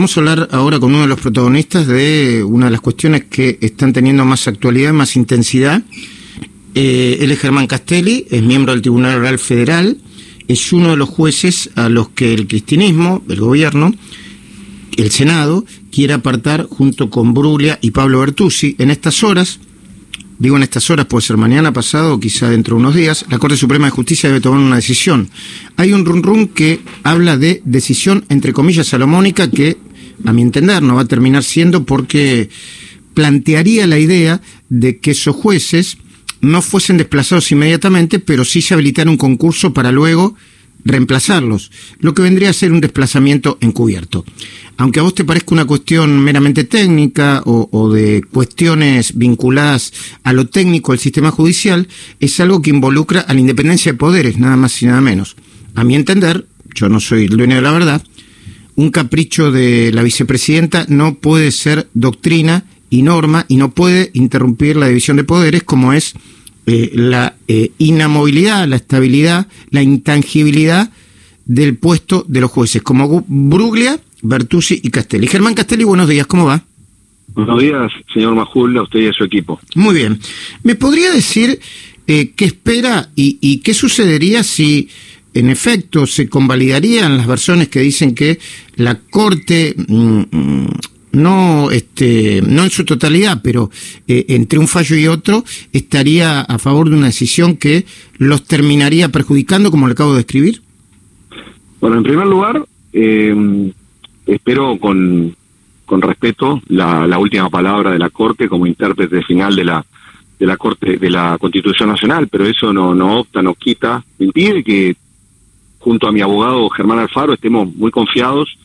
Vamos a hablar ahora con uno de los protagonistas de una de las cuestiones que están teniendo más actualidad, más intensidad. Eh, él es Germán Castelli, es miembro del Tribunal Oral Federal, es uno de los jueces a los que el cristianismo, el gobierno, el Senado, quiere apartar junto con Bruglia y Pablo Bertuzzi. En estas horas, digo en estas horas, puede ser mañana pasado o quizá dentro de unos días, la Corte Suprema de Justicia debe tomar una decisión. Hay un run run que habla de decisión, entre comillas, salomónica, que a mi entender, no va a terminar siendo porque plantearía la idea de que esos jueces no fuesen desplazados inmediatamente, pero sí se habilitara un concurso para luego reemplazarlos, lo que vendría a ser un desplazamiento encubierto. Aunque a vos te parezca una cuestión meramente técnica o, o, de cuestiones vinculadas a lo técnico del sistema judicial, es algo que involucra a la independencia de poderes, nada más y nada menos. A mi entender, yo no soy el dueño de la verdad, un capricho de la vicepresidenta no puede ser doctrina y norma y no puede interrumpir la división de poderes como es eh, la eh, inamovilidad, la estabilidad, la intangibilidad del puesto de los jueces, como Bruglia, Bertuzzi y Castelli. Germán Castelli, buenos días, ¿cómo va? Buenos días, señor Majul, a usted y a su equipo. Muy bien. ¿Me podría decir eh, qué espera y, y qué sucedería si en efecto se convalidarían las versiones que dicen que la Corte mm, mm, no este no en su totalidad, pero eh, entre un fallo y otro estaría a favor de una decisión que los terminaría perjudicando, como le acabo de escribir? Bueno, en primer lugar, eh, espero con, con respeto la, la última palabra de la Corte como intérprete final de la de la Corte de la Constitución Nacional, pero eso no no opta, no quita, impide que junto a mi abogado Germán Alfaro estemos muy confiados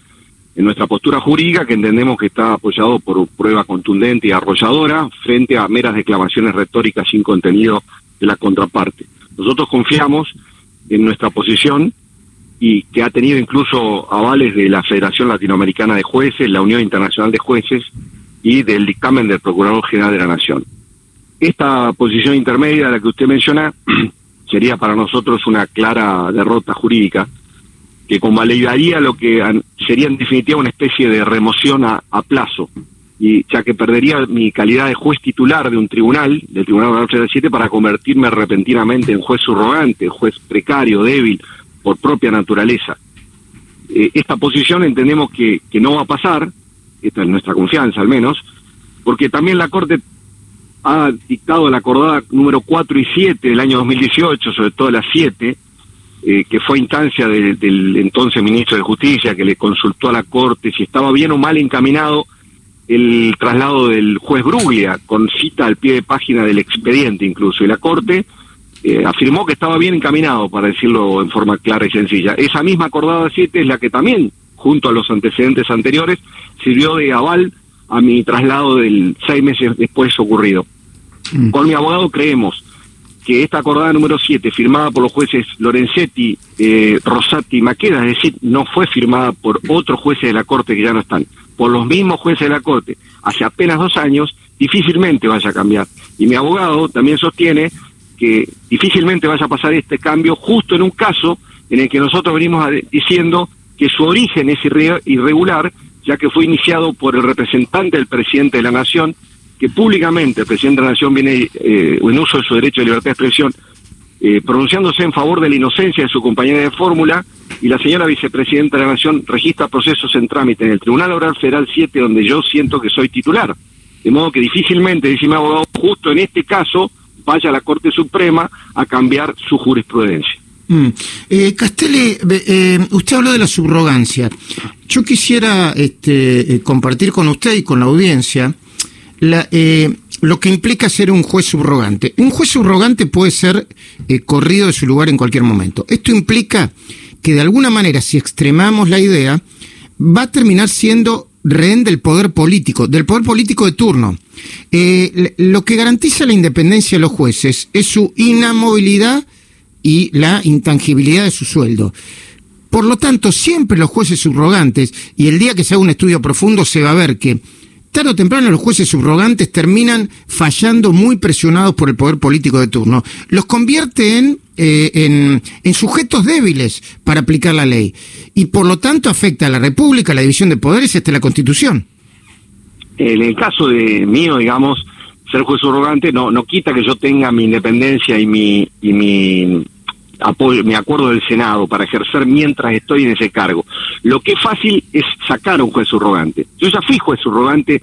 en nuestra postura jurídica, que entendemos que está apoyado por prueba contundente y arrolladora frente a meras declamaciones retóricas sin contenido de la contraparte. Nosotros confiamos en nuestra posición y que ha tenido incluso avales de la Federación Latinoamericana de Jueces, la Unión Internacional de Jueces y del dictamen del Procurador General de la Nación. Esta posición intermedia, la que usted menciona, sería para nosotros una clara derrota jurídica que convalidaría lo que sería en definitiva una especie de remoción a, plazo, y ya que perdería mi calidad de juez titular de un tribunal, del Tribunal Oral Federal 7, para convertirme repentinamente en juez subrogante, juez precario, débil, por propia naturaleza. Eh, esta posición entendemos que no va a pasar, esta es nuestra confianza al menos, porque también la Corte ha dictado la acordada número 4 y 7 del año 2018, sobre todo la 7, eh, que fue instancia de, del entonces ministro de Justicia, que le consultó a la Corte si estaba bien o mal encaminado el traslado del juez Bruglia, con cita al pie de página del expediente incluso, y la Corte eh, afirmó que estaba bien encaminado, para decirlo en forma clara y sencilla. Esa misma acordada 7 es la que también, junto a los antecedentes anteriores, sirvió de aval a mi traslado del seis meses después ocurrido. Mm. Con mi abogado creemos que esta acordada número 7, firmada por los jueces Lorenzetti, eh, Rosati y Maqueda, es decir, no fue firmada por otros jueces de la Corte que ya no están, por los mismos jueces de la Corte, hace apenas dos años, difícilmente vaya a cambiar. Y mi abogado también sostiene que difícilmente vaya a pasar este cambio justo en un caso en el que nosotros venimos diciendo que su origen es irregular, ya que fue iniciado por el representante del presidente de la Nación, que públicamente el presidente de la Nación viene eh, en uso de su derecho de libertad de expresión, eh, pronunciándose en favor de la inocencia de su compañera de fórmula, y la señora vicepresidenta de la Nación registra procesos en trámite en el Tribunal Oral Federal 7, donde yo siento que soy titular. De modo que difícilmente, dice mi abogado, justo en este caso vaya a la Corte Suprema a cambiar su jurisprudencia. Mm. Eh, Castelli, eh, usted habló de la subrogancia. Yo quisiera este, compartir con usted y con la audiencia eh, lo que implica ser un juez subrogante. Un juez subrogante puede ser eh, corrido de su lugar en cualquier momento. Esto implica que de alguna manera, si extremamos la idea, va a terminar siendo rehén del poder político, del poder político de turno. Eh, lo que garantiza la independencia de los jueces es su inamovilidad y la intangibilidad de su sueldo. Por lo tanto, siempre los jueces subrogantes, y el día que se haga un estudio profundo se va a ver que tarde o temprano los jueces subrogantes terminan fallando muy presionados por el poder político de turno. Los convierte en, eh, en, sujetos débiles para aplicar la ley y por lo tanto afecta a la República, la división de poderes, hasta la Constitución. En el caso de mío, digamos, ser juez subrogante no, no quita que yo tenga mi independencia y mi, y mi apoyo, mi acuerdo del Senado para ejercer mientras estoy en ese cargo. Lo que es fácil es sacar a un juez subrogante. Yo ya fui juez subrogante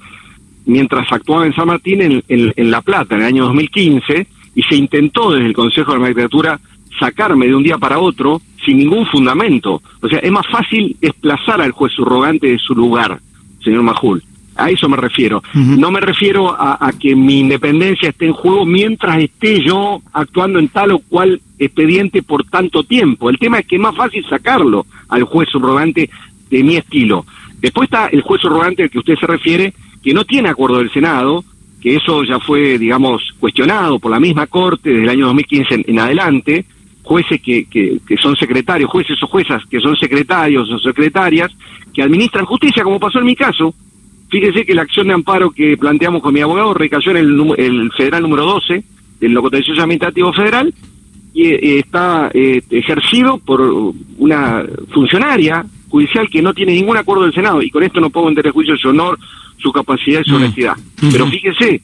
mientras actuaba en San Martín en, en, La Plata en el año 2015 y se intentó desde el Consejo de la Magistratura sacarme de un día para otro sin ningún fundamento. O sea, es más fácil desplazar al juez subrogante de su lugar, señor Majul. A eso me refiero. No me refiero a, que mi independencia esté en juego mientras esté yo actuando en tal o cual expediente por tanto tiempo. El tema es que es más fácil sacarlo al juez subrogante de mi estilo. Después está el juez subrogante al que usted se refiere, que no tiene acuerdo del Senado, que eso ya fue, digamos, cuestionado por la misma Corte desde el año 2015 en, adelante, jueces que, que, que, son secretarios, jueces o juezas que son secretarios o secretarias, que administran justicia, como pasó en mi caso, Fíjese que la acción de amparo que planteamos con mi abogado recayó en el, el federal número 12 del contencioso administrativo federal y eh, está eh, ejercido por una funcionaria judicial que no tiene ningún acuerdo del Senado y con esto no pongo en juicio su honor, su capacidad y su mm. honestidad. Pero fíjese,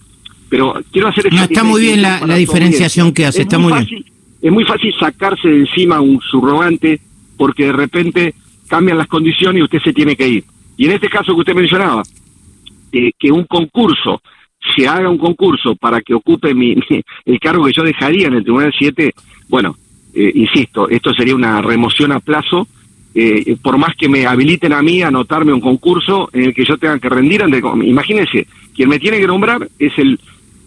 pero quiero hacer no, está muy bien la, diferenciación que hace, está muy, bien. Es muy fácil sacarse de encima un subrogante porque de repente cambian las condiciones y usted se tiene que ir. Y en este caso que usted mencionaba, que un concurso, se haga un concurso para que ocupe mi, el cargo que yo dejaría en el Tribunal 7, bueno, eh, insisto, esto sería una remoción a plazo, eh, por más que me habiliten a mí a anotarme un concurso en el que yo tenga que rendir ante... Imagínense, quien me tiene que nombrar es el,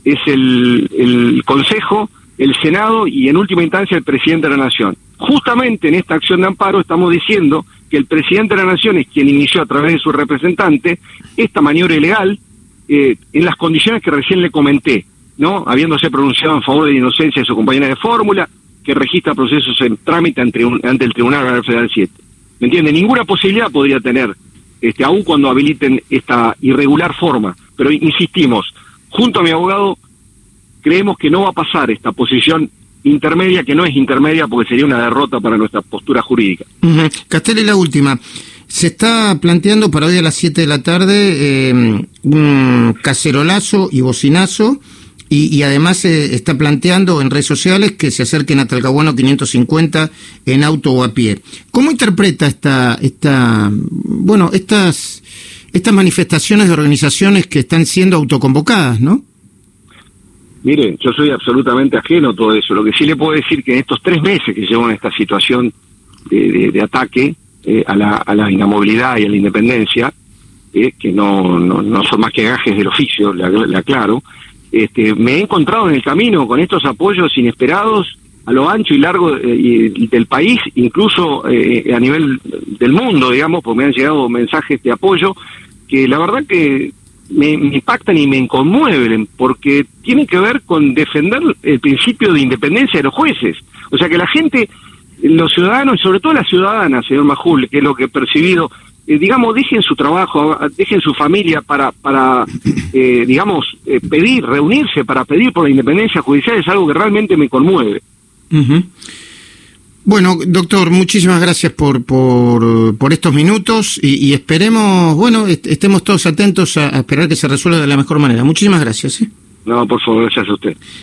es el, el Consejo, el Senado y en última instancia el Presidente de la Nación. Justamente en esta acción de amparo estamos diciendo que el presidente de la Nación es quien inició a través de su representante esta maniobra ilegal eh, en las condiciones que recién le comenté, ¿no? Habiéndose pronunciado en favor de la inocencia de su compañera de fórmula, que registra procesos en trámite ante, el Tribunal Federal 7. ¿Me entiende? Ninguna posibilidad podría tener, este, aun cuando habiliten esta irregular forma. Pero insistimos, junto a mi abogado, creemos que no va a pasar esta posición intermedia que no es intermedia porque sería una derrota para nuestra postura jurídica. Castelli, la última. Se está planteando para hoy a las 7 de la tarde eh, un cacerolazo y bocinazo y, además se está planteando en redes sociales que se acerquen a Talcahuano 550 en auto o a pie. ¿Cómo interpreta esta, esta, bueno, estas, estas manifestaciones de organizaciones que están siendo autoconvocadas, no? Mire, yo soy absolutamente ajeno a todo eso. Lo que sí le puedo decir que en estos tres meses que llevo en esta situación de, ataque eh, a, la, a la inamovilidad y a la independencia, eh, que no, no, son más que gajes del oficio, le, aclaro, este, me he encontrado en el camino con estos apoyos inesperados a lo ancho y largo eh, del país, incluso a nivel del mundo, digamos, porque me han llegado mensajes de apoyo que la verdad que me, impactan y me conmueven porque tienen que ver con defender el principio de independencia de los jueces. O sea, que la gente, los ciudadanos y sobre todo las ciudadanas, señor Majul, que es lo que he percibido, eh, digamos, dejen su trabajo, dejen su familia para, para eh, digamos, eh, pedir, reunirse para pedir por la independencia judicial es algo que realmente me conmueve. Bueno, doctor, muchísimas gracias por, por, estos minutos y, esperemos, bueno, estemos todos atentos a, esperar que se resuelva de la mejor manera. Muchísimas gracias. No, por favor, gracias a usted.